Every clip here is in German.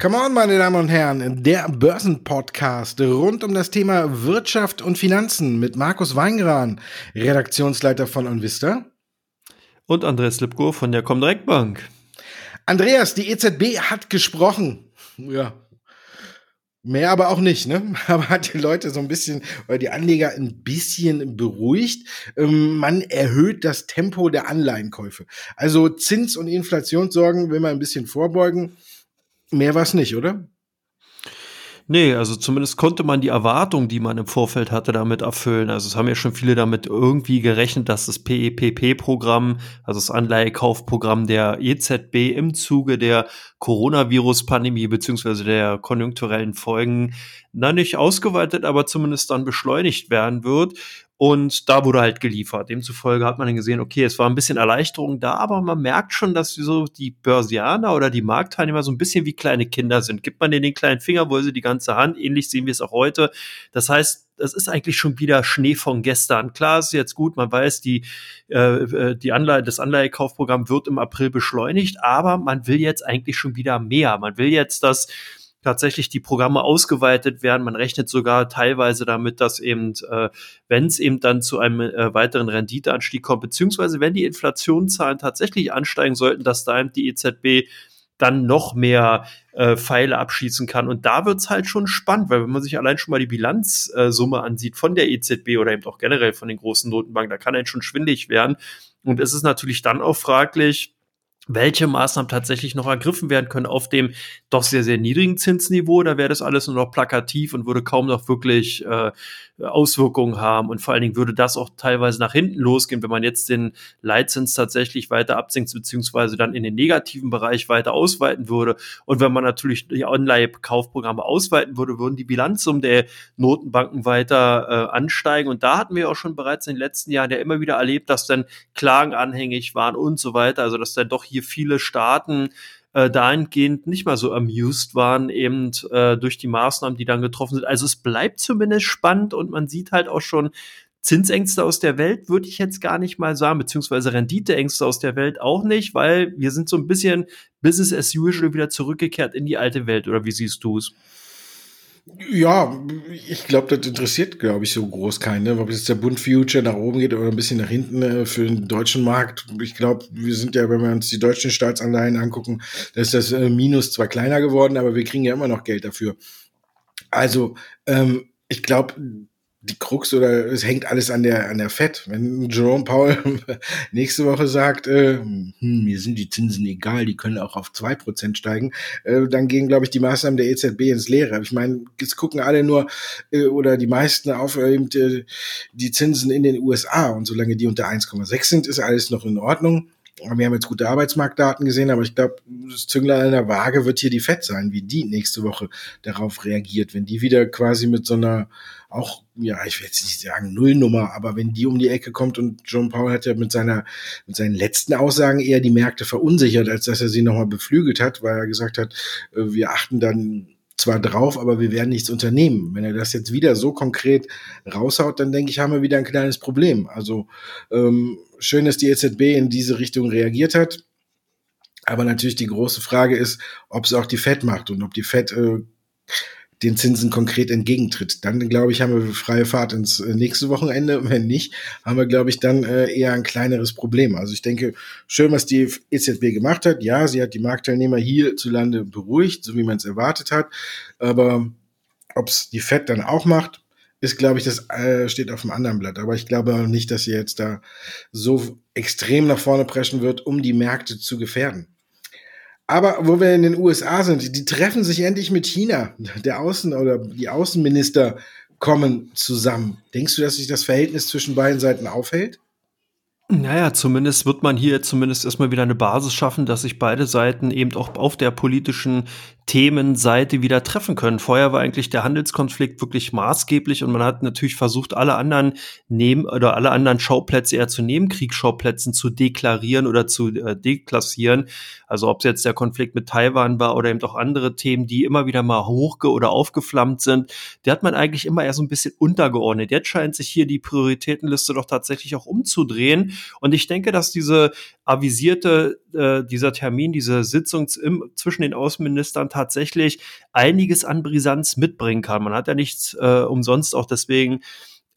Come on, meine Damen und Herren, der Börsenpodcast rund um das Thema Wirtschaft und Finanzen mit Markus Weingran, Redaktionsleiter von Onvista. Und Andreas Lipko von der Comdirect Bank. Andreas, die EZB hat gesprochen. Ja. Mehr aber auch nicht, ne? Aber hat die Leute so ein bisschen, oder die Anleger ein bisschen beruhigt. Ähm, man erhöht das Tempo der Anleihenkäufe. Also Zins- und Inflationssorgen will man ein bisschen vorbeugen. Mehr war es nicht, oder? Nee, also zumindest konnte man die Erwartung, die man im Vorfeld hatte, damit erfüllen. Also es haben ja schon viele damit irgendwie gerechnet, dass das PEPP-Programm, also das Anleihekaufprogramm der EZB im Zuge der Coronavirus-Pandemie beziehungsweise der konjunkturellen Folgen, na nicht ausgeweitet, aber zumindest dann beschleunigt werden wird. Und da wurde halt geliefert. Demzufolge hat man dann gesehen, okay, es war ein bisschen Erleichterung da, aber man merkt schon, dass so die Börsianer oder die Marktteilnehmer so ein bisschen wie kleine Kinder sind. Gibt man denen den kleinen Finger, wollen sie die ganze Hand. Ähnlich sehen wir es auch heute. Das heißt, das ist eigentlich schon wieder Schnee von gestern. Klar ist jetzt gut, man weiß, die, äh, äh die Anleihe, das Anleihekaufprogramm wird im April beschleunigt, aber man will jetzt eigentlich schon wieder mehr. Man will jetzt, dass tatsächlich die Programme ausgeweitet werden. Man rechnet sogar teilweise damit, dass eben, äh, wenn es eben dann zu einem äh, weiteren Renditeanstieg kommt, beziehungsweise wenn die Inflationszahlen tatsächlich ansteigen sollten, dass da eben die EZB dann noch mehr äh, Pfeile abschießen kann. Und da wird's halt schon spannend, weil wenn man sich allein schon mal die Bilanzsumme äh, ansieht von der EZB oder eben auch generell von den großen Notenbanken, da kann einen schon schwindig werden. Und es ist natürlich dann auch fraglich, welche Maßnahmen tatsächlich noch ergriffen werden können auf dem doch sehr, sehr niedrigen Zinsniveau. Da wäre das alles nur noch plakativ und würde kaum noch wirklich äh, Auswirkungen haben. Und vor allen Dingen würde das auch teilweise nach hinten losgehen, wenn man jetzt den Leitzins tatsächlich weiter absenkt, beziehungsweise dann in den negativen Bereich weiter ausweiten würde. Und wenn man natürlich die Online-Kaufprogramme ausweiten würde, würden die Bilanzsummen der Notenbanken weiter äh, ansteigen. Und da hatten wir auch schon bereits in den letzten Jahren ja immer wieder erlebt, dass dann Klagen anhängig waren und so weiter. Also dass dann doch hier viele Staaten äh, dahingehend nicht mal so amused waren, eben äh, durch die Maßnahmen, die dann getroffen sind. Also es bleibt zumindest spannend und man sieht halt auch schon, Zinsängste aus der Welt würde ich jetzt gar nicht mal sagen, beziehungsweise Renditeängste aus der Welt auch nicht, weil wir sind so ein bisschen Business as usual wieder zurückgekehrt in die alte Welt. Oder wie siehst du es? Ja, ich glaube, das interessiert, glaube ich, so groß keinen. Ne? Ob jetzt der Bund Future nach oben geht oder ein bisschen nach hinten äh, für den deutschen Markt. Ich glaube, wir sind ja, wenn wir uns die deutschen Staatsanleihen angucken, da ist das äh, Minus zwar kleiner geworden, aber wir kriegen ja immer noch Geld dafür. Also, ähm, ich glaube, die Krux oder es hängt alles an der an der Fed. Wenn Jerome Powell nächste Woche sagt, äh, hm, mir sind die Zinsen egal, die können auch auf zwei Prozent steigen, äh, dann gehen, glaube ich, die Maßnahmen der EZB ins Leere. Ich meine, es gucken alle nur äh, oder die meisten auf äh, die Zinsen in den USA und solange die unter 1,6 sind, ist alles noch in Ordnung. Wir haben jetzt gute Arbeitsmarktdaten gesehen, aber ich glaube, das Zünglein in der Waage wird hier die FED sein, wie die nächste Woche darauf reagiert. Wenn die wieder quasi mit so einer auch, ja, ich will jetzt nicht sagen Nullnummer, aber wenn die um die Ecke kommt und John Paul hat ja mit seiner, mit seinen letzten Aussagen eher die Märkte verunsichert, als dass er sie nochmal beflügelt hat, weil er gesagt hat, äh, wir achten dann zwar drauf, aber wir werden nichts unternehmen. Wenn er das jetzt wieder so konkret raushaut, dann denke ich, haben wir wieder ein kleines Problem. Also ähm, schön, dass die EZB in diese Richtung reagiert hat. Aber natürlich die große Frage ist, ob es auch die Fed macht und ob die Fed äh, den Zinsen konkret entgegentritt. Dann, glaube ich, haben wir freie Fahrt ins äh, nächste Wochenende. Wenn nicht, haben wir, glaube ich, dann äh, eher ein kleineres Problem. Also ich denke, schön, was die EZB gemacht hat. Ja, sie hat die Marktteilnehmer hierzulande beruhigt, so wie man es erwartet hat. Aber ob es die FED dann auch macht, ist, glaube ich, das äh, steht auf dem anderen Blatt. Aber ich glaube nicht, dass sie jetzt da so extrem nach vorne preschen wird, um die Märkte zu gefährden. Aber wo wir in den USA sind, die treffen sich endlich mit China. Der Außen- oder die Außenminister kommen zusammen. Denkst du, dass sich das Verhältnis zwischen beiden Seiten aufhält? Naja, zumindest wird man hier zumindest erstmal wieder eine Basis schaffen, dass sich beide Seiten eben auch auf der politischen Themenseite wieder treffen können. Vorher war eigentlich der Handelskonflikt wirklich maßgeblich und man hat natürlich versucht, alle anderen nehmen oder alle anderen Schauplätze eher zu Nebenkriegsschauplätzen zu deklarieren oder zu äh, deklassieren. Also ob es jetzt der Konflikt mit Taiwan war oder eben auch andere Themen, die immer wieder mal hochge- oder aufgeflammt sind, der hat man eigentlich immer eher so ein bisschen untergeordnet. Jetzt scheint sich hier die Prioritätenliste doch tatsächlich auch umzudrehen. Und ich denke, dass diese avisierte, äh, dieser Termin, diese Sitzung im, zwischen den Außenministern tatsächlich einiges an Brisanz mitbringen kann. Man hat ja nichts äh, umsonst auch deswegen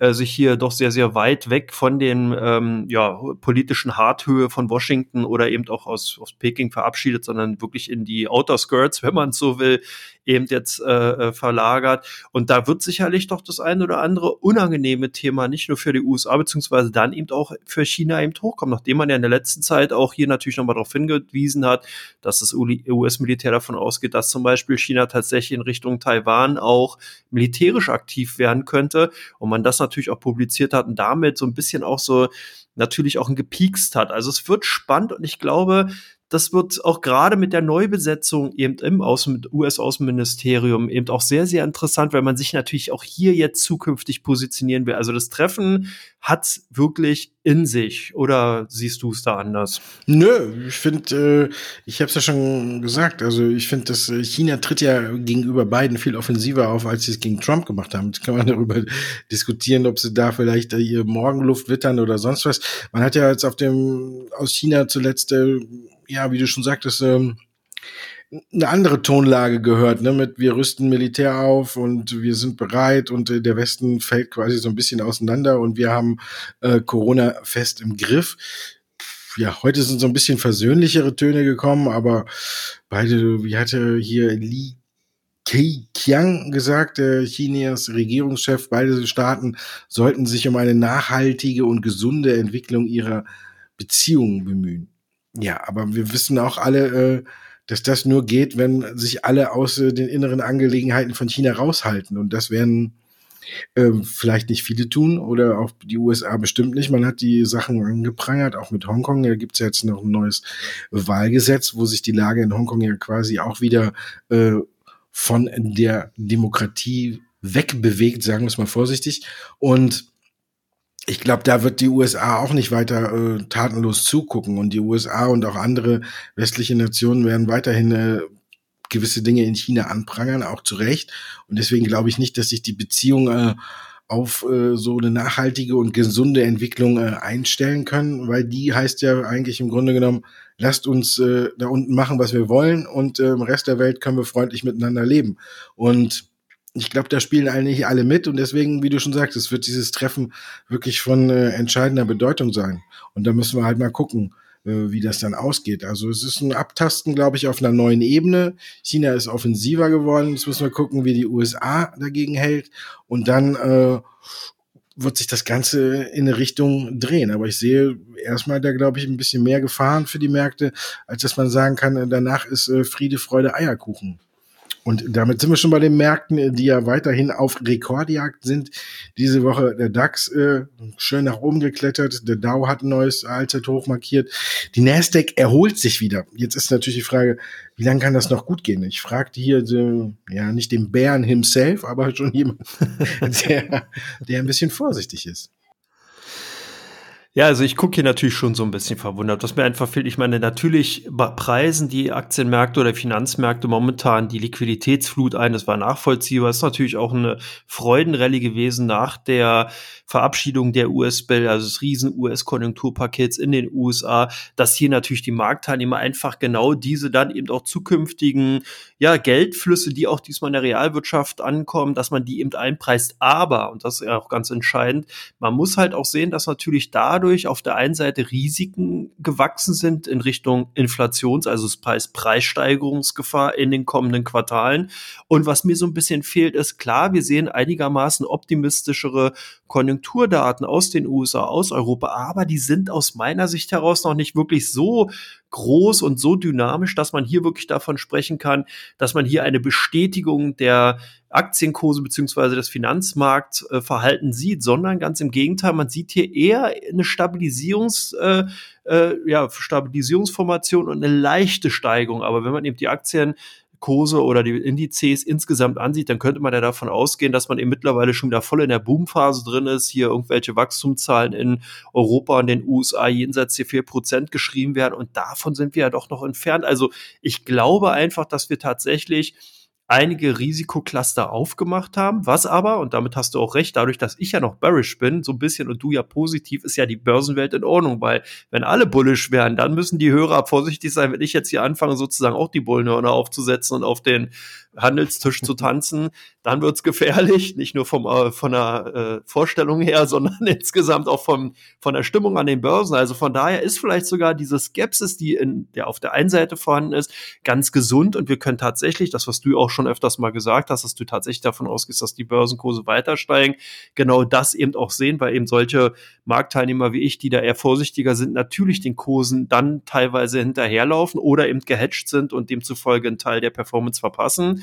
äh, sich hier doch sehr, sehr weit weg von den ähm, ja, politischen Harthöhe von Washington oder eben auch aus, aus Peking verabschiedet, sondern wirklich in die Outer Skirts, wenn man so will, eben jetzt äh, äh, verlagert. Und da wird sicherlich doch das ein oder andere unangenehme Thema nicht nur für die USA, beziehungsweise dann eben auch für China eben hochkommen, nachdem man ja in der letzten Zeit auch hier natürlich nochmal darauf hingewiesen hat, dass das US-Militär davon ausgeht, dass zum Beispiel China tatsächlich in Richtung Taiwan auch militärisch aktiv werden könnte und man das natürlich auch publiziert hat und damit so ein bisschen auch so natürlich auch ein gepiekst hat. Also es wird spannend und ich glaube, das wird auch gerade mit der Neubesetzung eben im US-Außenministerium eben auch sehr, sehr interessant, weil man sich natürlich auch hier jetzt zukünftig positionieren will. Also das Treffen hat wirklich in sich. Oder siehst du es da anders? Nö, ich finde, äh, ich habe es ja schon gesagt, also ich finde, dass äh, China tritt ja gegenüber beiden viel offensiver auf, als sie es gegen Trump gemacht haben. Jetzt kann man darüber diskutieren, ob sie da vielleicht äh, ihr Morgenluft wittern oder sonst was. Man hat ja jetzt auf dem aus China zuletzt äh, ja, wie du schon sagtest, ähm, eine andere Tonlage gehört, ne, mit wir rüsten Militär auf und wir sind bereit und äh, der Westen fällt quasi so ein bisschen auseinander und wir haben äh, Corona fest im Griff. Ja, heute sind so ein bisschen versöhnlichere Töne gekommen, aber beide, wie hatte hier Li Keqiang gesagt, der Chinas Regierungschef, beide Staaten sollten sich um eine nachhaltige und gesunde Entwicklung ihrer Beziehungen bemühen. Ja, aber wir wissen auch alle, äh, dass das nur geht, wenn sich alle aus äh, den inneren Angelegenheiten von China raushalten. Und das werden äh, vielleicht nicht viele tun oder auch die USA bestimmt nicht. Man hat die Sachen angeprangert, auch mit Hongkong. Da gibt's ja jetzt noch ein neues Wahlgesetz, wo sich die Lage in Hongkong ja quasi auch wieder äh, von der Demokratie wegbewegt, sagen wir es mal vorsichtig. Und ich glaube, da wird die USA auch nicht weiter äh, tatenlos zugucken und die USA und auch andere westliche Nationen werden weiterhin äh, gewisse Dinge in China anprangern, auch zu Recht. Und deswegen glaube ich nicht, dass sich die Beziehung äh, auf äh, so eine nachhaltige und gesunde Entwicklung äh, einstellen können, weil die heißt ja eigentlich im Grunde genommen, lasst uns äh, da unten machen, was wir wollen und äh, im Rest der Welt können wir freundlich miteinander leben. Und ich glaube, da spielen eigentlich alle mit und deswegen, wie du schon sagst, es wird dieses Treffen wirklich von äh, entscheidender Bedeutung sein. Und da müssen wir halt mal gucken, äh, wie das dann ausgeht. Also es ist ein Abtasten, glaube ich, auf einer neuen Ebene. China ist offensiver geworden. Jetzt müssen wir gucken, wie die USA dagegen hält. Und dann äh, wird sich das Ganze in eine Richtung drehen. Aber ich sehe erstmal da, glaube ich, ein bisschen mehr Gefahren für die Märkte, als dass man sagen kann, danach ist äh, Friede, Freude, Eierkuchen. Und damit sind wir schon bei den Märkten, die ja weiterhin auf Rekordjagd sind. Diese Woche der DAX äh, schön nach oben geklettert, der Dow hat ein neues Allzeithoch markiert. Die Nasdaq erholt sich wieder. Jetzt ist natürlich die Frage, wie lange kann das noch gut gehen? Ich fragte hier so, ja nicht den Bären himself, aber schon jemand, der, der ein bisschen vorsichtig ist. Ja, also ich gucke hier natürlich schon so ein bisschen verwundert. Was mir einfach fehlt, ich meine, natürlich preisen die Aktienmärkte oder Finanzmärkte momentan die Liquiditätsflut ein. Das war nachvollziehbar. Das ist natürlich auch eine Freudenrallye gewesen nach der Verabschiedung der US-Bill, also des riesen US-Konjunkturpakets in den USA, dass hier natürlich die Marktteilnehmer einfach genau diese dann eben auch zukünftigen ja, Geldflüsse, die auch diesmal in der Realwirtschaft ankommen, dass man die eben einpreist. Aber, und das ist ja auch ganz entscheidend, man muss halt auch sehen, dass natürlich dadurch auf der einen Seite Risiken gewachsen sind in Richtung Inflations-, also Preis Preissteigerungsgefahr in den kommenden Quartalen. Und was mir so ein bisschen fehlt, ist klar, wir sehen einigermaßen optimistischere Konjunkturdaten aus den USA, aus Europa, aber die sind aus meiner Sicht heraus noch nicht wirklich so groß und so dynamisch, dass man hier wirklich davon sprechen kann, dass man hier eine Bestätigung der Aktienkurse beziehungsweise das Finanzmarktverhalten sieht, sondern ganz im Gegenteil, man sieht hier eher eine Stabilisierungs, äh, äh, ja, Stabilisierungsformation und eine leichte Steigung. Aber wenn man eben die Aktien Kurse oder die Indizes insgesamt ansieht, dann könnte man ja davon ausgehen, dass man eben mittlerweile schon wieder voll in der Boomphase drin ist, hier irgendwelche Wachstumszahlen in Europa und den USA jenseits der 4% geschrieben werden und davon sind wir ja doch noch entfernt. Also ich glaube einfach, dass wir tatsächlich einige Risikocluster aufgemacht haben, was aber, und damit hast du auch recht, dadurch, dass ich ja noch bearish bin, so ein bisschen und du ja positiv, ist ja die Börsenwelt in Ordnung, weil wenn alle bullish wären, dann müssen die Hörer vorsichtig sein, wenn ich jetzt hier anfange, sozusagen auch die Bullenhörner aufzusetzen und auf den Handelstisch zu tanzen, dann wird's gefährlich, nicht nur vom, äh, von der äh, Vorstellung her, sondern insgesamt auch vom, von der Stimmung an den Börsen. Also von daher ist vielleicht sogar diese Skepsis, die in der auf der einen Seite vorhanden ist, ganz gesund und wir können tatsächlich, das was du auch schon öfters mal gesagt hast, dass du tatsächlich davon ausgehst, dass die Börsenkurse weiter steigen, genau das eben auch sehen, weil eben solche Marktteilnehmer wie ich, die da eher vorsichtiger sind, natürlich den Kursen dann teilweise hinterherlaufen oder eben gehatcht sind und demzufolge einen Teil der Performance verpassen.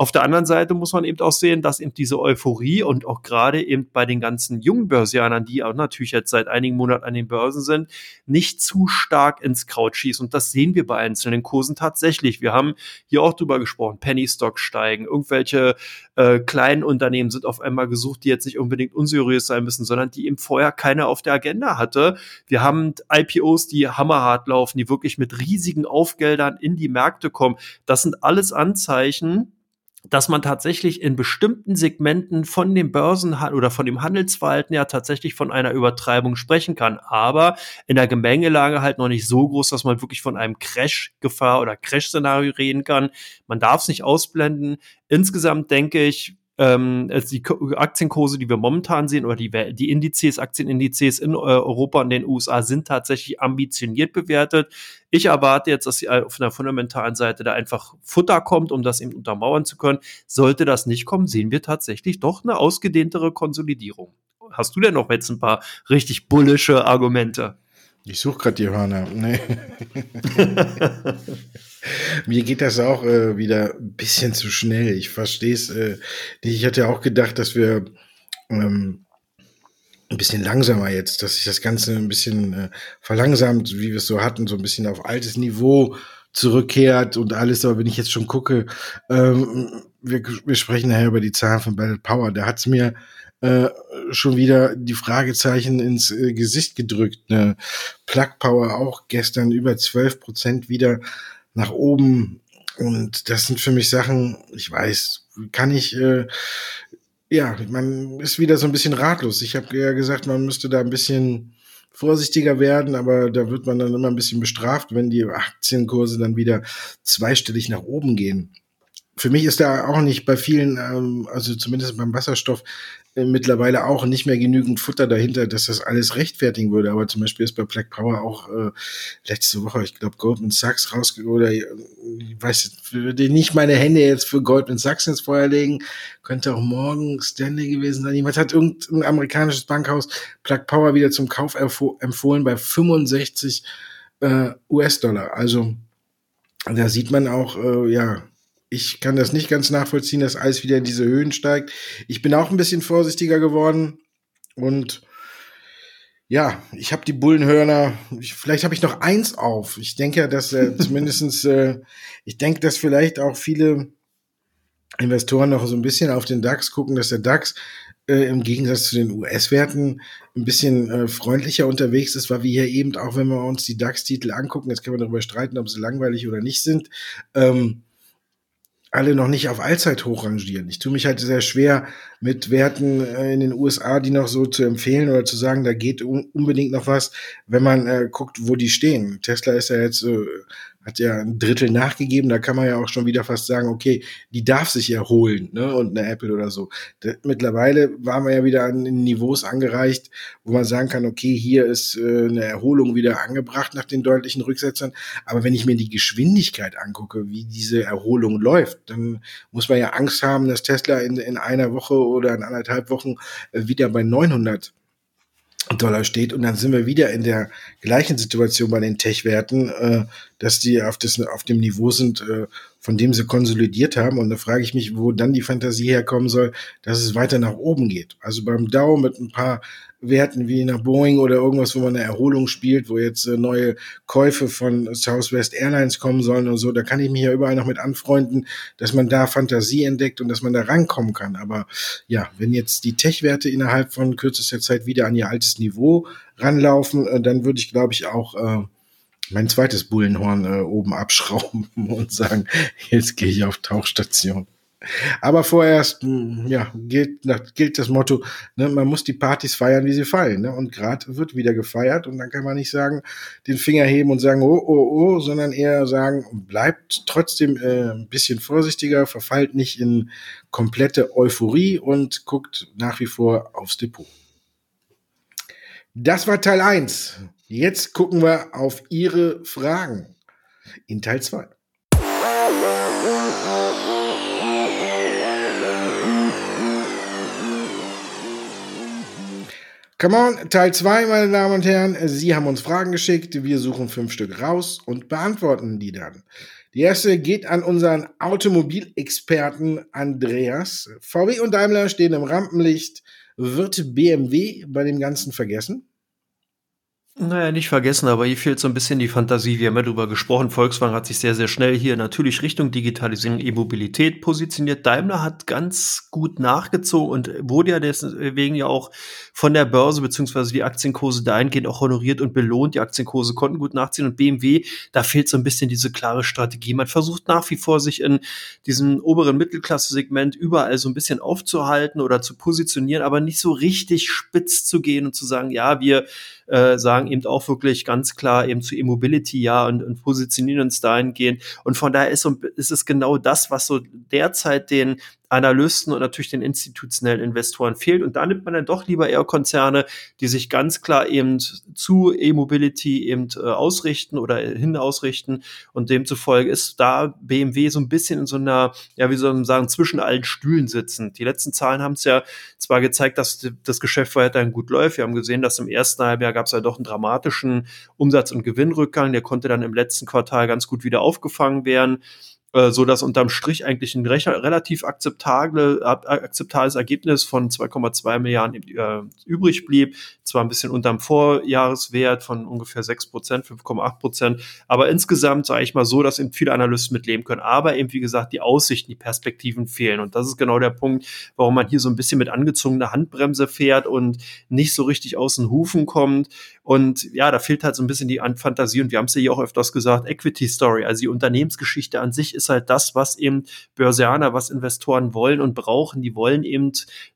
Auf der anderen Seite muss man eben auch sehen, dass eben diese Euphorie und auch gerade eben bei den ganzen jungen Börsianern, die auch natürlich jetzt seit einigen Monaten an den Börsen sind, nicht zu stark ins Kraut schießt. Und das sehen wir bei einzelnen Kursen tatsächlich. Wir haben hier auch drüber gesprochen, Penny Stock steigen, irgendwelche äh, kleinen Unternehmen sind auf einmal gesucht, die jetzt nicht unbedingt unseriös sein müssen, sondern die eben vorher keiner auf der Agenda hatte. Wir haben IPOs, die hammerhart laufen, die wirklich mit riesigen Aufgeldern in die Märkte kommen. Das sind alles Anzeichen, dass man tatsächlich in bestimmten Segmenten von dem Börsen oder von dem Handelsverhalten ja tatsächlich von einer Übertreibung sprechen kann, aber in der Gemengelage halt noch nicht so groß, dass man wirklich von einem Crash-Gefahr oder Crash-Szenario reden kann. Man darf es nicht ausblenden. Insgesamt denke ich, ähm, also die Aktienkurse, die wir momentan sehen, oder die, die Indizes, Aktienindizes in äh, Europa und den USA sind tatsächlich ambitioniert bewertet. Ich erwarte jetzt, dass auf einer fundamentalen Seite da einfach Futter kommt, um das eben untermauern zu können. Sollte das nicht kommen, sehen wir tatsächlich doch eine ausgedehntere Konsolidierung. Hast du denn noch jetzt ein paar richtig bullische Argumente? Ich suche gerade die Hörner. Nee. Mir geht das auch äh, wieder ein bisschen zu schnell. Ich verstehe es äh. Ich hatte auch gedacht, dass wir ähm, ein bisschen langsamer jetzt, dass sich das Ganze ein bisschen äh, verlangsamt, wie wir es so hatten, so ein bisschen auf altes Niveau zurückkehrt und alles. Aber wenn ich jetzt schon gucke, ähm, wir, wir sprechen nachher über die Zahlen von Battle Power, da hat es mir äh, schon wieder die Fragezeichen ins äh, Gesicht gedrückt. Ne? Plug Power auch gestern über 12 Prozent wieder nach oben. Und das sind für mich Sachen, ich weiß, kann ich, äh, ja, man ist wieder so ein bisschen ratlos. Ich habe ja gesagt, man müsste da ein bisschen vorsichtiger werden, aber da wird man dann immer ein bisschen bestraft, wenn die Aktienkurse dann wieder zweistellig nach oben gehen. Für mich ist da auch nicht bei vielen, ähm, also zumindest beim Wasserstoff, mittlerweile auch nicht mehr genügend Futter dahinter, dass das alles rechtfertigen würde. Aber zum Beispiel ist bei Black Power auch äh, letzte Woche, ich glaube, Goldman Sachs rausgegangen, oder äh, ich weiß würde nicht meine Hände jetzt für Goldman Sachs ins Feuer legen, könnte auch morgen Stanley gewesen sein. Jemand hat irgendein amerikanisches Bankhaus Black Power wieder zum Kauf empfohlen bei 65 äh, US-Dollar. Also da sieht man auch, äh, ja, ich kann das nicht ganz nachvollziehen, dass alles wieder in diese Höhen steigt. Ich bin auch ein bisschen vorsichtiger geworden und ja, ich habe die Bullenhörner, ich, vielleicht habe ich noch eins auf. Ich denke, dass äh, zumindestens, äh, ich denke, dass vielleicht auch viele Investoren noch so ein bisschen auf den DAX gucken, dass der DAX äh, im Gegensatz zu den US-Werten ein bisschen äh, freundlicher unterwegs ist, weil wir hier eben, auch wenn wir uns die DAX-Titel angucken, jetzt können wir darüber streiten, ob sie langweilig oder nicht sind, ähm, alle noch nicht auf Allzeithoch rangieren. Ich tue mich halt sehr schwer mit Werten äh, in den USA, die noch so zu empfehlen oder zu sagen, da geht unbedingt noch was, wenn man äh, guckt, wo die stehen. Tesla ist ja jetzt äh, hat ja ein Drittel nachgegeben. Da kann man ja auch schon wieder fast sagen, okay, die darf sich erholen, ne? Und eine Apple oder so. Da, mittlerweile waren wir ja wieder an Niveaus angereicht, wo man sagen kann, okay, hier ist äh, eine Erholung wieder angebracht nach den deutlichen Rücksetzern. Aber wenn ich mir die Geschwindigkeit angucke, wie diese Erholung läuft, dann muss man ja Angst haben, dass Tesla in, in einer Woche oder in anderthalb Wochen äh, wieder bei 900 Dollar steht. Und dann sind wir wieder in der gleichen Situation bei den Tech-Werten, äh, dass die auf, das, auf dem Niveau sind, äh, von dem sie konsolidiert haben. Und da frage ich mich, wo dann die Fantasie herkommen soll, dass es weiter nach oben geht. Also beim Dow mit ein paar Werten wie nach Boeing oder irgendwas, wo man eine Erholung spielt, wo jetzt äh, neue Käufe von Southwest Airlines kommen sollen und so, da kann ich mich ja überall noch mit anfreunden, dass man da Fantasie entdeckt und dass man da rankommen kann. Aber ja, wenn jetzt die Tech-Werte innerhalb von kürzester Zeit wieder an ihr altes Niveau ranlaufen, äh, dann würde ich, glaube ich, auch äh, mein zweites Bullenhorn äh, oben abschrauben und sagen, jetzt gehe ich auf Tauchstation. Aber vorerst, hm, ja, gilt, gilt das Motto, ne, man muss die Partys feiern, wie sie fallen. Ne? Und gerade wird wieder gefeiert und dann kann man nicht sagen, den Finger heben und sagen, oh, oh, oh, sondern eher sagen, bleibt trotzdem äh, ein bisschen vorsichtiger, verfallt nicht in komplette Euphorie und guckt nach wie vor aufs Depot. Das war Teil 1. Jetzt gucken wir auf Ihre Fragen in Teil 2. Come on, Teil 2, meine Damen und Herren. Sie haben uns Fragen geschickt. Wir suchen fünf Stück raus und beantworten die dann. Die erste geht an unseren Automobilexperten Andreas. VW und Daimler stehen im Rampenlicht. Wird BMW bei dem Ganzen vergessen? Naja, nicht vergessen, aber hier fehlt so ein bisschen die Fantasie. Wir haben ja darüber gesprochen. Volkswagen hat sich sehr, sehr schnell hier natürlich Richtung Digitalisierung, E-Mobilität positioniert. Daimler hat ganz gut nachgezogen und wurde ja deswegen ja auch von der Börse beziehungsweise die Aktienkurse dahingehend auch honoriert und belohnt. Die Aktienkurse konnten gut nachziehen und BMW, da fehlt so ein bisschen diese klare Strategie. Man versucht nach wie vor sich in diesem oberen Mittelklasse-Segment überall so ein bisschen aufzuhalten oder zu positionieren, aber nicht so richtig spitz zu gehen und zu sagen, ja, wir äh, sagen eben auch wirklich ganz klar eben zu E-Mobility ja und, und positionieren uns dahingehend. Und von daher ist, ist es genau das, was so derzeit den Analysten und natürlich den institutionellen Investoren fehlt. Und da nimmt man dann doch lieber eher Konzerne, die sich ganz klar eben zu E-Mobility eben äh, ausrichten oder hin ausrichten. Und demzufolge ist da BMW so ein bisschen in so einer, ja, wie soll man sagen, zwischen allen Stühlen sitzen. Die letzten Zahlen haben es ja zwar gezeigt, dass das Geschäft weiterhin gut läuft. Wir haben gesehen, dass im ersten Halbjahr gab es ja doch einen dramatischen Umsatz- und Gewinnrückgang. Der konnte dann im letzten Quartal ganz gut wieder aufgefangen werden. Äh, so dass unterm Strich eigentlich ein relativ akzeptable, akzeptables Ergebnis von 2,2 Milliarden äh, übrig blieb. Zwar ein bisschen unterm Vorjahreswert von ungefähr 6 Prozent, 5,8 Prozent, aber insgesamt sage ich mal so, dass eben viele Analysten mitleben können. Aber eben, wie gesagt, die Aussichten, die Perspektiven fehlen. Und das ist genau der Punkt, warum man hier so ein bisschen mit angezogener Handbremse fährt und nicht so richtig aus den Hufen kommt. Und ja, da fehlt halt so ein bisschen die Fantasie. Und wir haben es ja hier auch öfters gesagt, Equity Story, also die Unternehmensgeschichte an sich ist halt das, was eben Börsianer, was Investoren wollen und brauchen. Die wollen eben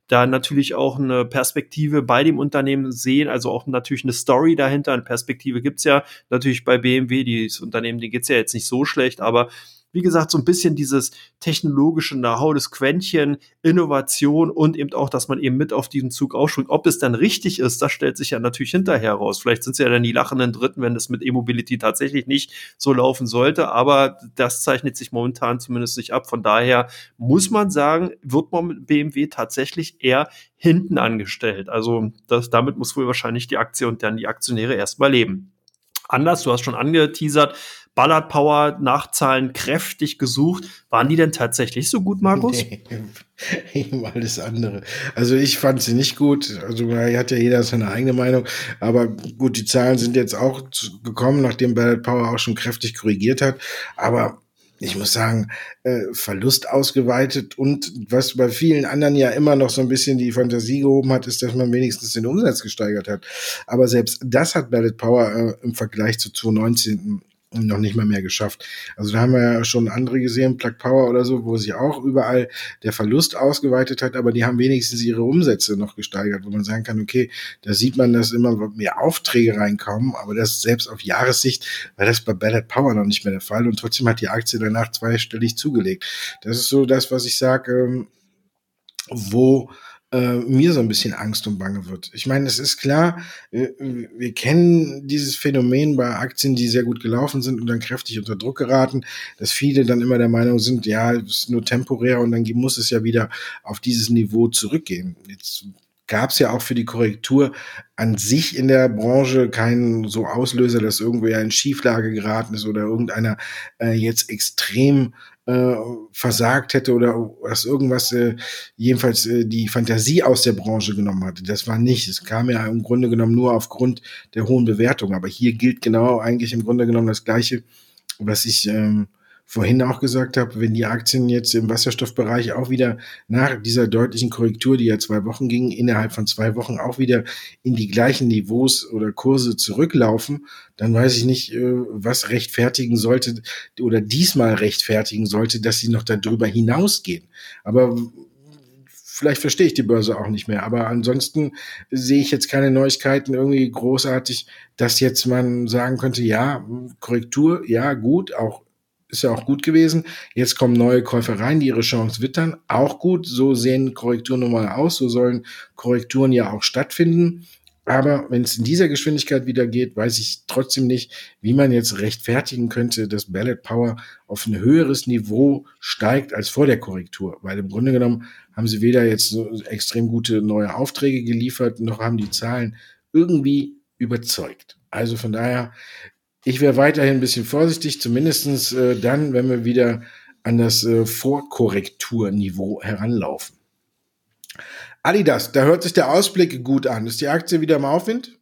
da natürlich auch eine Perspektive bei dem Unternehmen sehen, also auch natürlich eine Story dahinter. Eine Perspektive gibt's ja natürlich bei BMW, das Unternehmen, denen geht's ja jetzt nicht so schlecht, aber wie gesagt, so ein bisschen dieses technologische Know-how, das Quäntchen, Innovation und eben auch, dass man eben mit auf diesen Zug aufspringt. Ob es dann richtig ist, das stellt sich ja natürlich hinterher raus. Vielleicht sind es ja dann die lachenden Dritten, wenn das mit E-Mobility tatsächlich nicht so laufen sollte, aber das zeichnet sich momentan zumindest nicht ab. Von daher muss man sagen, wird man mit BMW tatsächlich eher hinten angestellt. Also das, damit muss wohl wahrscheinlich die Aktie und dann die Aktionäre erstmal leben. Anders, du hast schon angeteasert, Ballard Power Nachzahlen kräftig gesucht. Waren die denn tatsächlich so gut, Markus? Nee, alles andere. Also ich fand sie nicht gut. Also hat ja jeder seine eigene Meinung. Aber gut, die Zahlen sind jetzt auch gekommen, nachdem Ballard Power auch schon kräftig korrigiert hat. Aber ich muss sagen, äh, Verlust ausgeweitet und was bei vielen anderen ja immer noch so ein bisschen die Fantasie gehoben hat, ist, dass man wenigstens den Umsatz gesteigert hat. Aber selbst das hat Ballard Power äh, im Vergleich zu 2019 noch nicht mal mehr geschafft. Also da haben wir ja schon andere gesehen, Plug Power oder so, wo sich auch überall der Verlust ausgeweitet hat, aber die haben wenigstens ihre Umsätze noch gesteigert, wo man sagen kann, okay, da sieht man, dass immer mehr Aufträge reinkommen, aber das selbst auf Jahressicht war das bei Ballard Power noch nicht mehr der Fall und trotzdem hat die Aktie danach zweistellig zugelegt. Das ist so das, was ich sage, ähm, wo äh, mir so ein bisschen Angst und Bange wird. Ich meine, es ist klar, äh, wir kennen dieses Phänomen bei Aktien, die sehr gut gelaufen sind und dann kräftig unter Druck geraten, dass viele dann immer der Meinung sind, ja, es ist nur temporär und dann muss es ja wieder auf dieses Niveau zurückgehen. Jetzt gab es ja auch für die Korrektur an sich in der Branche keinen so Auslöser, dass irgendwer in Schieflage geraten ist oder irgendeiner äh, jetzt extrem äh, versagt hätte oder dass irgendwas äh, jedenfalls äh, die Fantasie aus der Branche genommen hatte. Das war nicht. Es kam ja im Grunde genommen nur aufgrund der hohen Bewertung. Aber hier gilt genau eigentlich im Grunde genommen das Gleiche, was ich ähm, vorhin auch gesagt habe, wenn die Aktien jetzt im Wasserstoffbereich auch wieder nach dieser deutlichen Korrektur, die ja zwei Wochen ging, innerhalb von zwei Wochen auch wieder in die gleichen Niveaus oder Kurse zurücklaufen, dann weiß ich nicht, äh, was rechtfertigen sollte oder diesmal rechtfertigen sollte, dass sie noch darüber hinausgehen. Aber vielleicht verstehe ich die Börse auch nicht mehr. Aber ansonsten sehe ich jetzt keine Neuigkeiten irgendwie großartig, dass jetzt man sagen könnte, ja, Korrektur, ja, gut, auch ist ja auch gut gewesen. Jetzt kommen neue Käufer rein, die ihre Chance wittern. Auch gut. So sehen Korrekturen nun mal aus. So sollen Korrekturen ja auch stattfinden. Aber wenn es in dieser Geschwindigkeit wieder geht, weiß ich trotzdem nicht, wie man jetzt rechtfertigen könnte, dass Ballot Power auf ein höheres Niveau steigt als vor der Korrektur. Weil im Grunde genommen haben sie weder jetzt so extrem gute neue Aufträge geliefert, noch haben die Zahlen irgendwie überzeugt. Also von daher ich wäre weiterhin ein bisschen vorsichtig, zumindestens äh, dann, wenn wir wieder an das äh, Vorkorrekturniveau heranlaufen. Adidas, da hört sich der Ausblick gut an. Ist die Aktie wieder im Aufwind?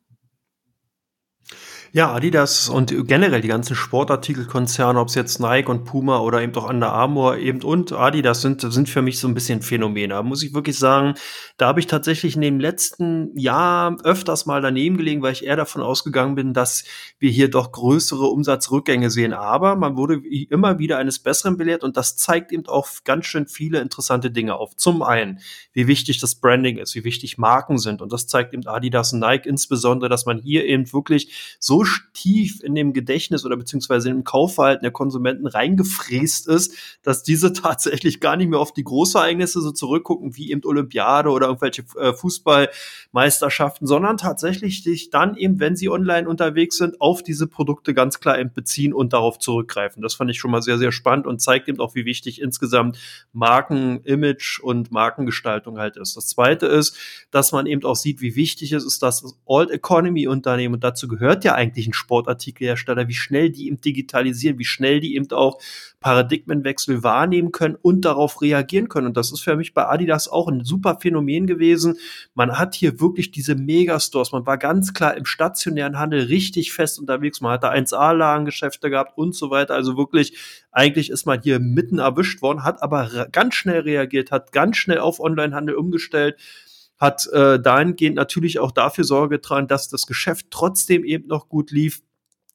Ja, Adidas und generell die ganzen Sportartikelkonzerne, ob es jetzt Nike und Puma oder eben auch Under Armour eben und Adidas sind, sind für mich so ein bisschen Phänomene. Muss ich wirklich sagen, da habe ich tatsächlich in dem letzten Jahr öfters mal daneben gelegen, weil ich eher davon ausgegangen bin, dass wir hier doch größere Umsatzrückgänge sehen. Aber man wurde immer wieder eines Besseren belehrt und das zeigt eben auch ganz schön viele interessante Dinge auf. Zum einen, wie wichtig das Branding ist, wie wichtig Marken sind und das zeigt eben Adidas und Nike insbesondere, dass man hier eben wirklich so tief in dem Gedächtnis oder beziehungsweise im Kaufverhalten der Konsumenten reingefräst ist, dass diese tatsächlich gar nicht mehr auf die Großereignisse so zurückgucken, wie eben Olympiade oder irgendwelche äh, Fußballmeisterschaften, sondern tatsächlich sich dann eben, wenn sie online unterwegs sind, auf diese Produkte ganz klar eben beziehen und darauf zurückgreifen. Das fand ich schon mal sehr, sehr spannend und zeigt eben auch, wie wichtig insgesamt Markenimage und Markengestaltung halt ist. Das zweite ist, dass man eben auch sieht, wie wichtig es ist, dass Old Economy Unternehmen, und dazu gehört ja eigentlich eigentlich ein Sportartikelhersteller, wie schnell die eben digitalisieren, wie schnell die eben auch Paradigmenwechsel wahrnehmen können und darauf reagieren können. Und das ist für mich bei Adidas auch ein super Phänomen gewesen. Man hat hier wirklich diese Megastores. Man war ganz klar im stationären Handel richtig fest unterwegs. Man hatte 1A-Lagengeschäfte gehabt und so weiter. Also wirklich, eigentlich ist man hier mitten erwischt worden, hat aber ganz schnell reagiert, hat ganz schnell auf Onlinehandel umgestellt hat äh, dahingehend natürlich auch dafür Sorge getragen, dass das Geschäft trotzdem eben noch gut lief.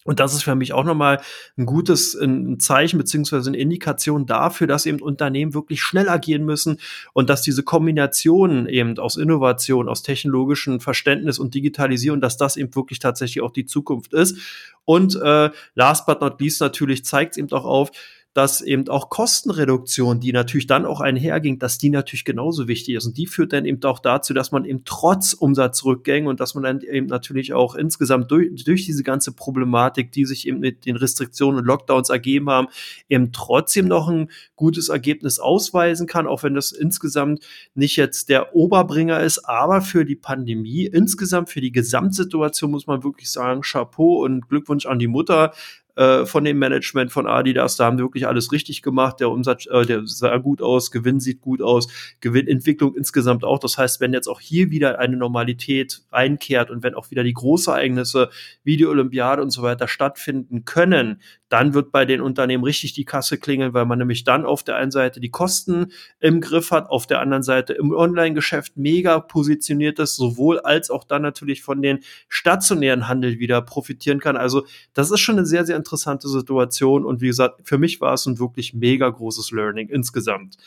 Und das ist für mich auch nochmal ein gutes ein Zeichen beziehungsweise eine Indikation dafür, dass eben Unternehmen wirklich schnell agieren müssen und dass diese Kombination eben aus Innovation, aus technologischem Verständnis und Digitalisierung, dass das eben wirklich tatsächlich auch die Zukunft ist. Und äh, last but not least natürlich zeigt es eben auch auf, dass eben auch Kostenreduktion, die natürlich dann auch einherging, dass die natürlich genauso wichtig ist. Und die führt dann eben auch dazu, dass man eben trotz Umsatzrückgängen und dass man dann eben natürlich auch insgesamt durch, durch diese ganze Problematik, die sich eben mit den Restriktionen und Lockdowns ergeben haben, eben trotzdem noch ein gutes Ergebnis ausweisen kann, auch wenn das insgesamt nicht jetzt der Oberbringer ist, aber für die Pandemie, insgesamt für die Gesamtsituation muss man wirklich sagen, Chapeau und Glückwunsch an die Mutter, äh, von dem Management von Adidas. Da haben die wirklich alles richtig gemacht. Der Umsatz, äh, der sah gut aus, Gewinn sieht gut aus, Gewinnentwicklung insgesamt auch. Das heißt, wenn jetzt auch hier wieder eine Normalität einkehrt und wenn auch wieder die Großereignisse wie die Olympiade und so weiter stattfinden können, dann wird bei den Unternehmen richtig die Kasse klingeln, weil man nämlich dann auf der einen Seite die Kosten im Griff hat, auf der anderen Seite im Online-Geschäft mega positioniert ist, sowohl als auch dann natürlich von den stationären Handel wieder profitieren kann. Also das ist schon eine sehr, sehr interessante Situation und wie gesagt, für mich war es ein wirklich mega großes Learning insgesamt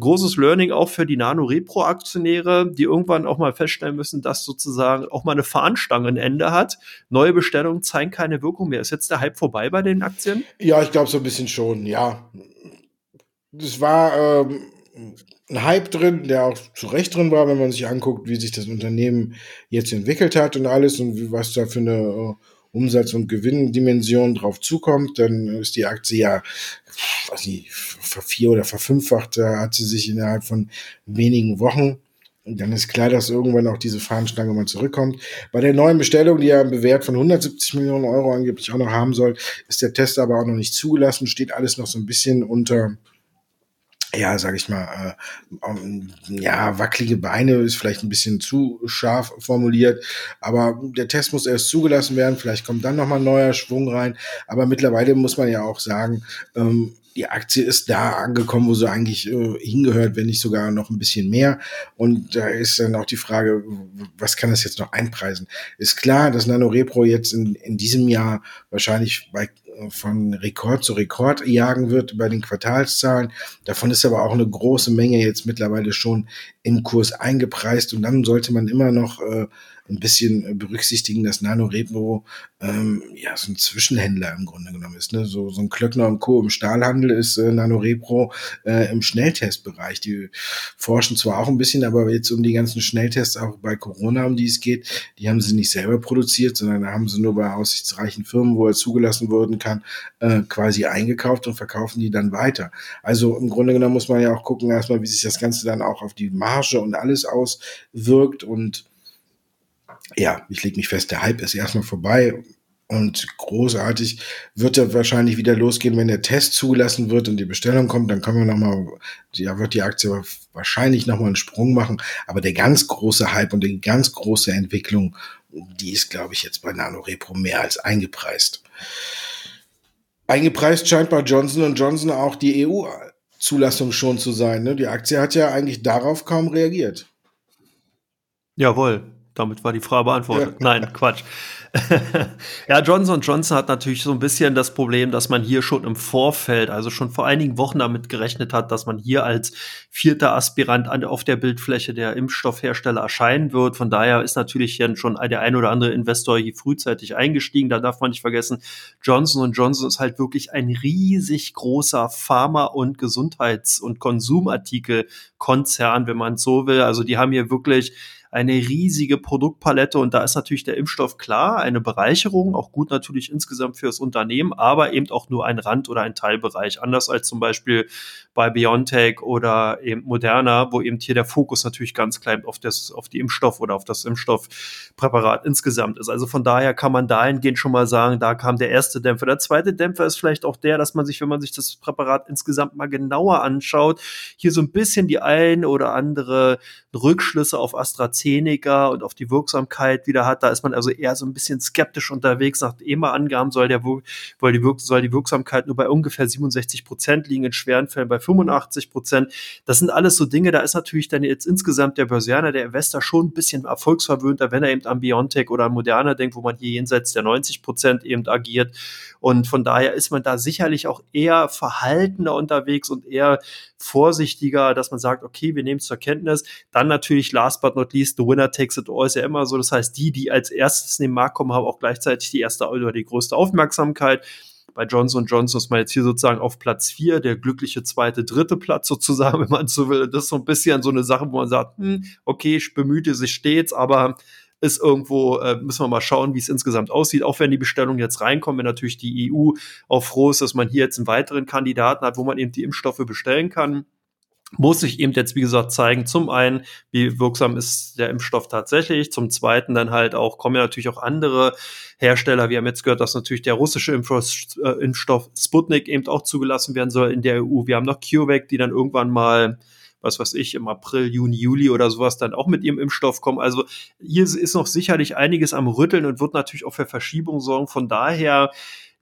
großes Learning auch für die Nano-Repro-Aktionäre, die irgendwann auch mal feststellen müssen, dass sozusagen auch mal eine Fahnenstange ein Ende hat. Neue Bestellungen zeigen keine Wirkung mehr. Ist jetzt der Hype vorbei bei den Aktien? Ja, ich glaube so ein bisschen schon, ja. Das war ähm, ein Hype drin, der auch zu Recht drin war, wenn man sich anguckt, wie sich das Unternehmen jetzt entwickelt hat und alles und was da für eine äh, Umsatz- und Gewinndimension drauf zukommt, dann ist die Aktie ja, weiß nicht, vervier- oder verfünffacht, hat sie sich innerhalb von wenigen Wochen. Und dann ist klar, dass irgendwann auch diese Fahnenstange mal zurückkommt. Bei der neuen Bestellung, die ja einen Bewert von 170 Millionen Euro angeblich auch noch haben soll, ist der Test aber auch noch nicht zugelassen, steht alles noch so ein bisschen unter ja, sag ich mal, äh, ja, wackelige Beine ist vielleicht ein bisschen zu scharf formuliert, aber der Test muss erst zugelassen werden, vielleicht kommt dann nochmal neuer Schwung rein, aber mittlerweile muss man ja auch sagen, ähm, die Aktie ist da angekommen, wo sie eigentlich äh, hingehört, wenn nicht sogar noch ein bisschen mehr. Und da ist dann auch die Frage, was kann das jetzt noch einpreisen? Ist klar, dass NanoRepro jetzt in, in diesem Jahr wahrscheinlich bei von Rekord zu Rekord jagen wird bei den Quartalszahlen. Davon ist aber auch eine große Menge jetzt mittlerweile schon im Kurs eingepreist und dann sollte man immer noch äh, ein bisschen berücksichtigen, dass Nano Repro ähm, ja so ein Zwischenhändler im Grunde genommen ist. Ne? So, so ein Klöckner und Co. im Stahlhandel ist äh, Nano Repro äh, im Schnelltestbereich. Die forschen zwar auch ein bisschen, aber jetzt um die ganzen Schnelltests auch bei Corona, um die es geht, die haben sie nicht selber produziert, sondern haben sie nur bei aussichtsreichen Firmen, wo er zugelassen werden kann, äh, quasi eingekauft und verkaufen die dann weiter. Also im Grunde genommen muss man ja auch gucken erstmal, wie sich das Ganze dann auch auf die Marge und alles auswirkt und ja, ich lege mich fest, der Hype ist erstmal vorbei und großartig wird er wahrscheinlich wieder losgehen, wenn der Test zugelassen wird und die Bestellung kommt, dann können wir nochmal, ja, wird die Aktie wahrscheinlich nochmal einen Sprung machen, aber der ganz große Hype und die ganz große Entwicklung, die ist, glaube ich, jetzt bei Nano Repro mehr als eingepreist. Eingepreist scheint bei Johnson Johnson auch die EU-Zulassung schon zu sein. Ne? Die Aktie hat ja eigentlich darauf kaum reagiert. Jawohl, damit war die Frage beantwortet. Ja. Nein, Quatsch. ja, Johnson Johnson hat natürlich so ein bisschen das Problem, dass man hier schon im Vorfeld, also schon vor einigen Wochen damit gerechnet hat, dass man hier als vierter Aspirant an, auf der Bildfläche der Impfstoffhersteller erscheinen wird. Von daher ist natürlich hier schon der ein oder andere Investor hier frühzeitig eingestiegen. Da darf man nicht vergessen, Johnson Johnson ist halt wirklich ein riesig großer Pharma- und Gesundheits- und Konsumartikelkonzern, wenn man so will. Also die haben hier wirklich eine riesige Produktpalette und da ist natürlich der Impfstoff klar, eine Bereicherung, auch gut natürlich insgesamt für das Unternehmen, aber eben auch nur ein Rand- oder ein Teilbereich. Anders als zum Beispiel bei BioNTech oder eben Moderna, wo eben hier der Fokus natürlich ganz klein auf, das, auf die Impfstoff oder auf das Impfstoffpräparat insgesamt ist. Also von daher kann man dahingehend schon mal sagen, da kam der erste Dämpfer. Der zweite Dämpfer ist vielleicht auch der, dass man sich, wenn man sich das Präparat insgesamt mal genauer anschaut, hier so ein bisschen die ein oder andere Rückschlüsse auf AstraZeneca und auf die Wirksamkeit wieder hat. Da ist man also eher so ein bisschen skeptisch unterwegs. Nach EMA-Angaben soll, der, soll, die soll die Wirksamkeit nur bei ungefähr 67 Prozent liegen, in schweren Fällen bei 85 Prozent. Das sind alles so Dinge, da ist natürlich dann jetzt insgesamt der Börsianer, der Investor schon ein bisschen erfolgsverwöhnter, wenn er eben an Biontech oder an Moderna denkt, wo man hier jenseits der 90 Prozent eben agiert. Und von daher ist man da sicherlich auch eher verhaltener unterwegs und eher vorsichtiger, dass man sagt, okay, wir nehmen es zur Kenntnis. Dann natürlich last but not least, the winner takes it all ist ja immer so. Das heißt, die, die als erstes in den Markt kommen, haben auch gleichzeitig die erste oder die größte Aufmerksamkeit. Bei Johnson Johnson ist man jetzt hier sozusagen auf Platz vier, der glückliche zweite, dritte Platz sozusagen, wenn man so will. Das ist so ein bisschen so eine Sache, wo man sagt, hm, okay, ich bemühte sich stets, aber ist irgendwo, äh, müssen wir mal schauen, wie es insgesamt aussieht. Auch wenn die Bestellungen jetzt reinkommen, wenn natürlich die EU auch froh ist, dass man hier jetzt einen weiteren Kandidaten hat, wo man eben die Impfstoffe bestellen kann muss sich eben jetzt, wie gesagt, zeigen, zum einen, wie wirksam ist der Impfstoff tatsächlich, zum zweiten dann halt auch, kommen ja natürlich auch andere Hersteller, wir haben jetzt gehört, dass natürlich der russische äh, Impfstoff Sputnik eben auch zugelassen werden soll in der EU. Wir haben noch CureVac, die dann irgendwann mal was weiß ich, im April, Juni, Juli oder sowas dann auch mit ihrem Impfstoff kommen. Also hier ist noch sicherlich einiges am Rütteln und wird natürlich auch für Verschiebung sorgen. Von daher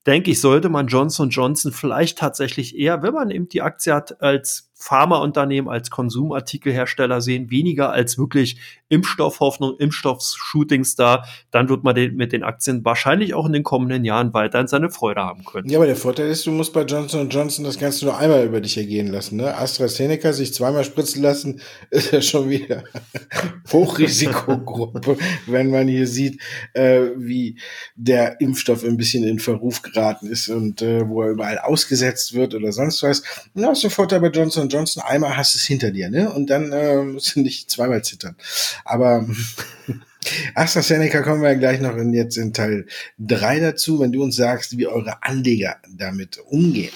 denke ich, sollte man Johnson Johnson vielleicht tatsächlich eher, wenn man eben die Aktie hat, als Pharmaunternehmen, als Konsumartikelhersteller sehen, weniger als wirklich Impfstoffhoffnung, Impfstoffshootings da, dann wird man den, mit den Aktien wahrscheinlich auch in den kommenden Jahren weiterhin seine Freude haben können. Ja, aber der Vorteil ist, du musst bei Johnson Johnson das Ganze nur einmal über dich ergehen lassen. Ne? AstraZeneca sich zweimal spritzen lassen, ist ja schon wieder Hochrisikogruppe, wenn man hier sieht, äh, wie der Impfstoff ein bisschen in Verruf geraten ist und äh, wo er überall ausgesetzt wird oder sonst was. Und das ist der Vorteil bei Johnson Johnson. Einmal hast du es hinter dir, ne? Und dann äh, musst du nicht zweimal zittern. Aber AstraZeneca kommen wir gleich noch in, jetzt in Teil 3 dazu, wenn du uns sagst, wie eure Anleger damit umgehen.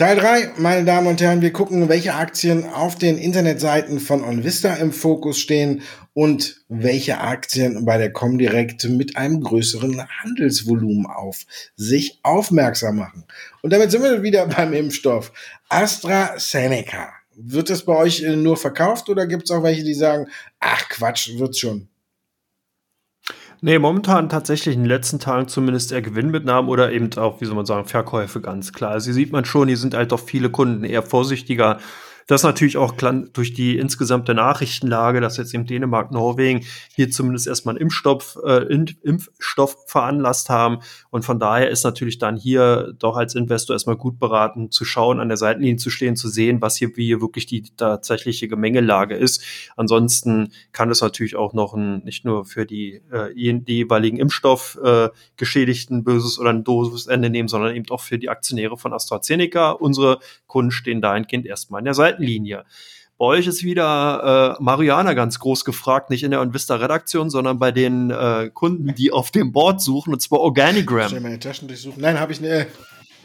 Teil 3, meine Damen und Herren, wir gucken, welche Aktien auf den Internetseiten von OnVista im Fokus stehen und welche Aktien bei der Comdirect mit einem größeren Handelsvolumen auf sich aufmerksam machen. Und damit sind wir wieder beim Impfstoff. AstraZeneca. Wird das bei euch nur verkauft oder gibt es auch welche, die sagen, ach Quatsch, wird's schon? Nee, momentan tatsächlich in den letzten Tagen zumindest eher Gewinnmitnahmen oder eben auch, wie soll man sagen, Verkäufe ganz klar. Also hier sieht man schon, hier sind halt doch viele Kunden eher vorsichtiger das natürlich auch durch die insgesamte Nachrichtenlage, dass jetzt eben Dänemark, Norwegen hier zumindest erstmal einen Impfstoff, äh, Impfstoff veranlasst haben. Und von daher ist natürlich dann hier doch als Investor erstmal gut beraten, zu schauen, an der Seitenlinie zu stehen, zu sehen, was hier, wie hier wirklich die tatsächliche Gemengelage ist. Ansonsten kann es natürlich auch noch ein, nicht nur für die, äh, die jeweiligen Impfstoff äh, geschädigten böses oder ein doofes Ende nehmen, sondern eben auch für die Aktionäre von AstraZeneca. Unsere Kunden stehen dahingehend erstmal an der Seite Seitenlinie. Bei euch ist wieder äh, Mariana ganz groß gefragt, nicht in der Invista-Redaktion, sondern bei den äh, Kunden, die auf dem Board suchen, und zwar Organigram. Ich meine Taschen durchsuchen. Nein, habe ich nicht.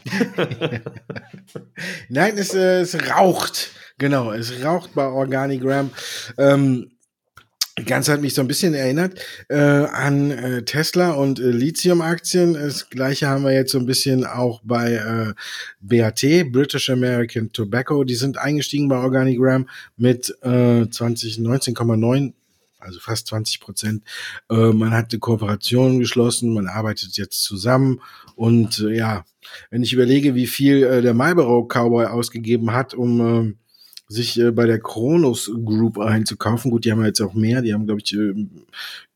Nein, es, äh, es raucht. Genau, es raucht bei Organigram. Ähm, Ganz hat mich so ein bisschen erinnert äh, an äh, Tesla und äh, Lithium-Aktien. Das gleiche haben wir jetzt so ein bisschen auch bei äh, BAT, British American Tobacco. Die sind eingestiegen bei Organigram mit äh, 20, 19,9 also fast 20 Prozent. Äh, man hat eine Kooperation geschlossen, man arbeitet jetzt zusammen und äh, ja, wenn ich überlege, wie viel äh, der Marlboro Cowboy ausgegeben hat, um äh, sich äh, bei der Kronos Group einzukaufen. Gut, die haben jetzt auch mehr, die haben, glaube ich, äh,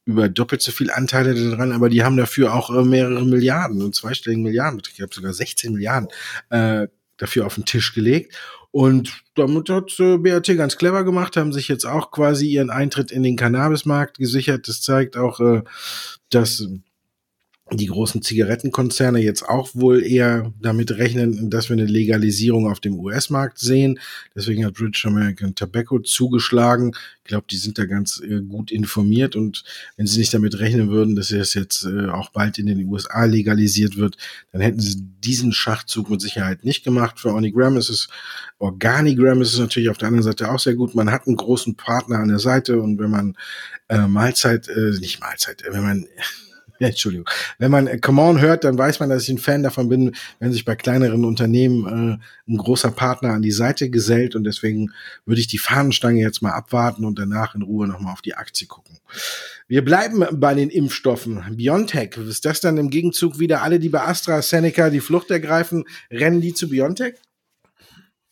über doppelt so viel Anteile dran, aber die haben dafür auch äh, mehrere Milliarden, und zweistelligen Milliarden, ich glaube sogar 16 Milliarden äh, dafür auf den Tisch gelegt. Und damit hat äh, BAT ganz clever gemacht, haben sich jetzt auch quasi ihren Eintritt in den Cannabismarkt gesichert. Das zeigt auch, äh, dass die großen Zigarettenkonzerne jetzt auch wohl eher damit rechnen, dass wir eine Legalisierung auf dem US-Markt sehen. Deswegen hat British American Tobacco zugeschlagen. Ich glaube, die sind da ganz äh, gut informiert und wenn sie nicht damit rechnen würden, dass es jetzt äh, auch bald in den USA legalisiert wird, dann hätten sie diesen Schachzug mit Sicherheit nicht gemacht. Für Onigram ist es, Organigram ist es natürlich auf der anderen Seite auch sehr gut. Man hat einen großen Partner an der Seite und wenn man äh, Mahlzeit, äh, nicht Mahlzeit, wenn man Entschuldigung. Wenn man äh, Come On hört, dann weiß man, dass ich ein Fan davon bin, wenn sich bei kleineren Unternehmen äh, ein großer Partner an die Seite gesellt und deswegen würde ich die Fahnenstange jetzt mal abwarten und danach in Ruhe nochmal auf die Aktie gucken. Wir bleiben bei den Impfstoffen. BioNTech, ist das dann im Gegenzug wieder alle, die bei AstraZeneca die Flucht ergreifen, rennen die zu BioNTech?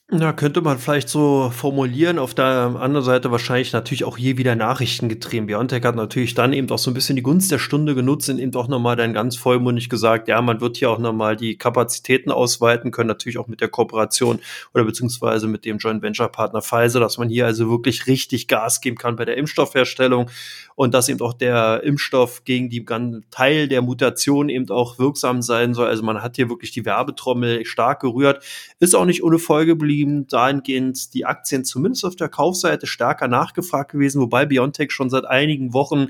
Na, könnte man vielleicht so formulieren. Auf der anderen Seite wahrscheinlich natürlich auch hier wieder Nachrichten getrieben. Biontech hat natürlich dann eben auch so ein bisschen die Gunst der Stunde genutzt und eben auch nochmal dann ganz vollmundig gesagt, ja, man wird hier auch nochmal die Kapazitäten ausweiten können, natürlich auch mit der Kooperation oder beziehungsweise mit dem Joint Venture Partner Pfizer, dass man hier also wirklich richtig Gas geben kann bei der Impfstoffherstellung und dass eben auch der Impfstoff gegen die ganzen Teil der Mutation eben auch wirksam sein soll. Also man hat hier wirklich die Werbetrommel stark gerührt. Ist auch nicht ohne Folge geblieben, dahingehend die Aktien zumindest auf der Kaufseite stärker nachgefragt gewesen, wobei Biontech schon seit einigen Wochen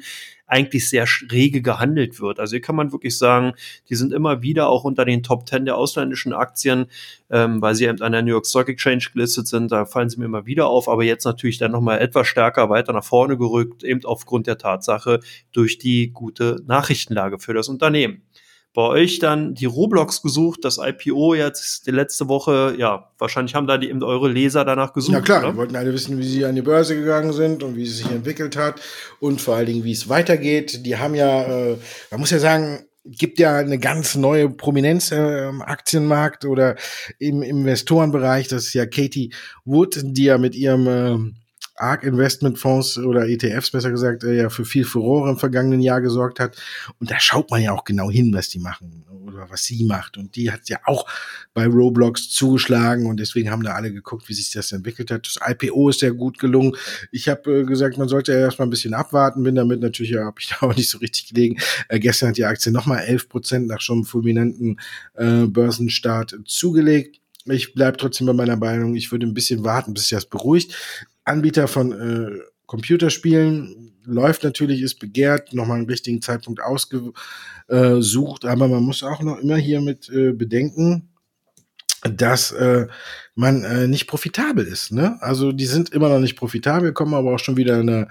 eigentlich sehr rege gehandelt wird. Also hier kann man wirklich sagen, die sind immer wieder auch unter den Top 10 der ausländischen Aktien, ähm, weil sie eben an der New York Stock Exchange gelistet sind. Da fallen sie mir immer wieder auf, aber jetzt natürlich dann nochmal etwas stärker weiter nach vorne gerückt, eben aufgrund der Tatsache durch die gute Nachrichtenlage für das Unternehmen bei euch dann die Roblox gesucht, das IPO jetzt die letzte Woche, ja, wahrscheinlich haben da die, eben eure Leser danach gesucht. Ja klar, oder? die wollten alle wissen, wie sie an die Börse gegangen sind und wie sie sich entwickelt hat und vor allen Dingen, wie es weitergeht. Die haben ja, äh, man muss ja sagen, gibt ja eine ganz neue Prominenz äh, im Aktienmarkt oder im Investorenbereich. Das ist ja Katie Wood, die ja mit ihrem äh, ARK Investmentfonds oder ETFs besser gesagt, äh, ja für viel Furore im vergangenen Jahr gesorgt hat. Und da schaut man ja auch genau hin, was die machen oder was sie macht. Und die hat ja auch bei Roblox zugeschlagen und deswegen haben da alle geguckt, wie sich das entwickelt hat. Das IPO ist sehr gut gelungen. Ich habe äh, gesagt, man sollte ja erstmal ein bisschen abwarten, bin damit natürlich, ja, habe ich da auch nicht so richtig gelegen. Äh, gestern hat die Aktie nochmal 11 Prozent nach schon einem fulminanten äh, Börsenstart zugelegt. Ich bleibe trotzdem bei meiner Meinung, ich würde ein bisschen warten, bis sich das beruhigt. Anbieter von äh, Computerspielen läuft natürlich, ist begehrt, nochmal einen richtigen Zeitpunkt ausgesucht, aber man muss auch noch immer hier mit äh, bedenken, dass äh, man äh, nicht profitabel ist. Ne? Also die sind immer noch nicht profitabel, kommen aber auch schon wieder in eine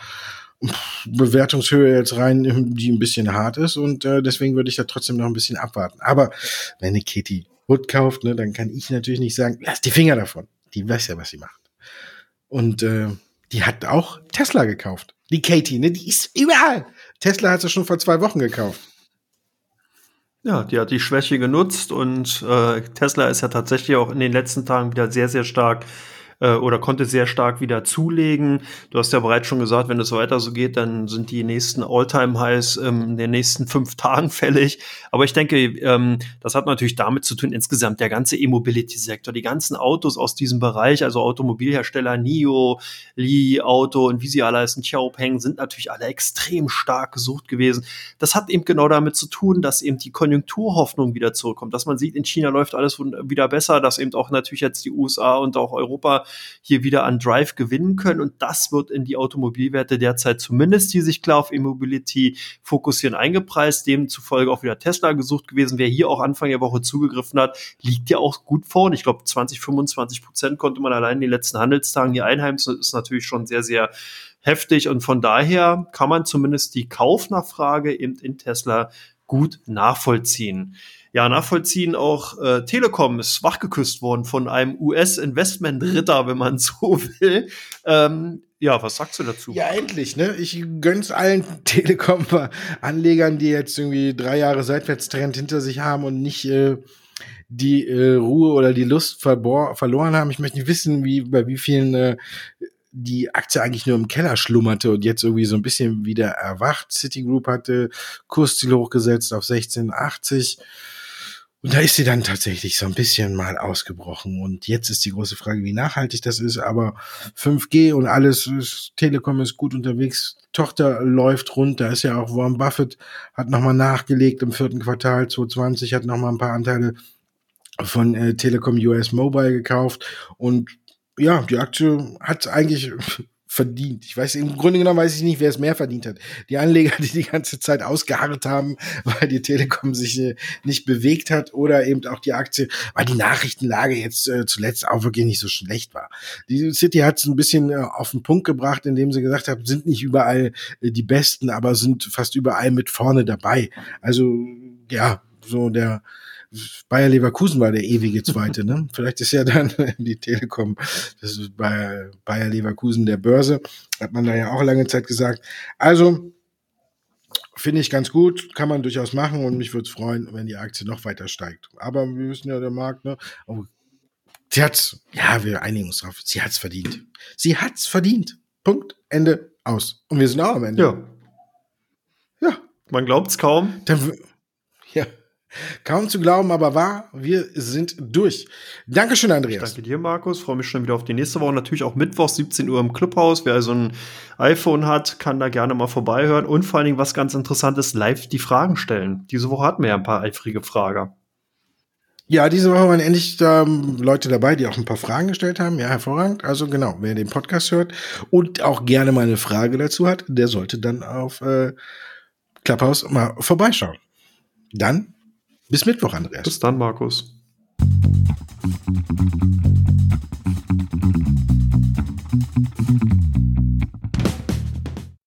Bewertungshöhe jetzt rein, die ein bisschen hart ist und äh, deswegen würde ich da trotzdem noch ein bisschen abwarten. Aber wenn eine Kitty Wood kauft, ne, dann kann ich natürlich nicht sagen, lass die Finger davon. Die weiß ja, was sie macht. Und äh, die hat auch Tesla gekauft. Die Katie, ne, die ist überall. Tesla hat es schon vor zwei Wochen gekauft. Ja, die hat die Schwäche genutzt und äh, Tesla ist ja tatsächlich auch in den letzten Tagen wieder sehr, sehr stark äh, oder konnte sehr stark wieder zulegen. Du hast ja bereits schon gesagt, wenn es weiter so geht, dann sind die nächsten All-Time-Highs ähm, in den nächsten fünf Tagen fällig. Aber ich denke, ähm, das hat natürlich damit zu tun, insgesamt der ganze E-Mobility-Sektor, die ganzen Autos aus diesem Bereich, also Automobilhersteller NIO, Li Auto und wie sie alle heißen, Xiaopeng, sind natürlich alle extrem stark gesucht gewesen. Das hat eben genau damit zu tun, dass eben die Konjunkturhoffnung wieder zurückkommt, dass man sieht, in China läuft alles wieder besser, dass eben auch natürlich jetzt die USA und auch Europa hier wieder an Drive gewinnen können. Und das wird in die Automobilwerte derzeit zumindest, die sich klar auf E-Mobility fokussieren, eingepreist. Demzufolge auch wieder Tesla gesucht gewesen. Wer hier auch Anfang der Woche zugegriffen hat, liegt ja auch gut vorne. Ich glaube, 20, 25 Prozent konnte man allein in den letzten Handelstagen hier einheimsen. Das ist natürlich schon sehr, sehr heftig. Und von daher kann man zumindest die Kaufnachfrage eben in Tesla gut nachvollziehen ja, nachvollziehen. Auch äh, Telekom ist wachgeküsst worden von einem US-Investment-Ritter, wenn man so will. Ähm, ja, was sagst du dazu? Ja, endlich, ne? Ich gönn's allen Telekom-Anlegern, die jetzt irgendwie drei Jahre Seitwärtstrend hinter sich haben und nicht äh, die äh, Ruhe oder die Lust verloren haben. Ich möchte nicht wissen, wie bei wie vielen äh, die Aktie eigentlich nur im Keller schlummerte und jetzt irgendwie so ein bisschen wieder erwacht. Citigroup hatte Kursziel hochgesetzt auf 1680. Und da ist sie dann tatsächlich so ein bisschen mal ausgebrochen. Und jetzt ist die große Frage, wie nachhaltig das ist. Aber 5G und alles, ist, Telekom ist gut unterwegs. Tochter läuft rund. Da ist ja auch Warren Buffett, hat nochmal nachgelegt im vierten Quartal 2020, hat nochmal ein paar Anteile von äh, Telekom US Mobile gekauft. Und ja, die Aktie hat eigentlich verdient. Ich weiß, im Grunde genommen weiß ich nicht, wer es mehr verdient hat. Die Anleger, die die ganze Zeit ausgeharrt haben, weil die Telekom sich äh, nicht bewegt hat oder eben auch die Aktie, weil die Nachrichtenlage jetzt äh, zuletzt auch wirklich nicht so schlecht war. Die City hat es ein bisschen äh, auf den Punkt gebracht, indem sie gesagt hat, sind nicht überall die Besten, aber sind fast überall mit vorne dabei. Also, ja, so der, Bayer Leverkusen war der ewige Zweite, ne? Vielleicht ist ja dann die Telekom, das ist bei Bayer Leverkusen der Börse, hat man da ja auch lange Zeit gesagt. Also, finde ich ganz gut, kann man durchaus machen und mich würde es freuen, wenn die Aktie noch weiter steigt. Aber wir wissen ja, der Markt, ne? Oh, sie hat's, ja, wir einigen uns drauf, sie hat's verdient. Sie hat's verdient. Punkt, Ende, aus. Und wir sind auch am Ende. Ja. Ja. Man glaubt's kaum. Dann. Kaum zu glauben, aber wahr, wir sind durch. Dankeschön, Andreas. Ich danke dir, Markus. Freue mich schon wieder auf die nächste Woche. Natürlich auch Mittwoch, 17 Uhr im Clubhaus. Wer also ein iPhone hat, kann da gerne mal vorbeihören. Und vor allen Dingen, was ganz interessant ist, live die Fragen stellen. Diese Woche hatten wir ja ein paar eifrige Frager. Ja, diese Woche waren endlich ähm, Leute dabei, die auch ein paar Fragen gestellt haben. Ja, hervorragend. Also genau, wer den Podcast hört und auch gerne mal eine Frage dazu hat, der sollte dann auf äh, Clubhouse mal vorbeischauen. Dann bis Mittwoch, Andreas. Bis dann, Markus.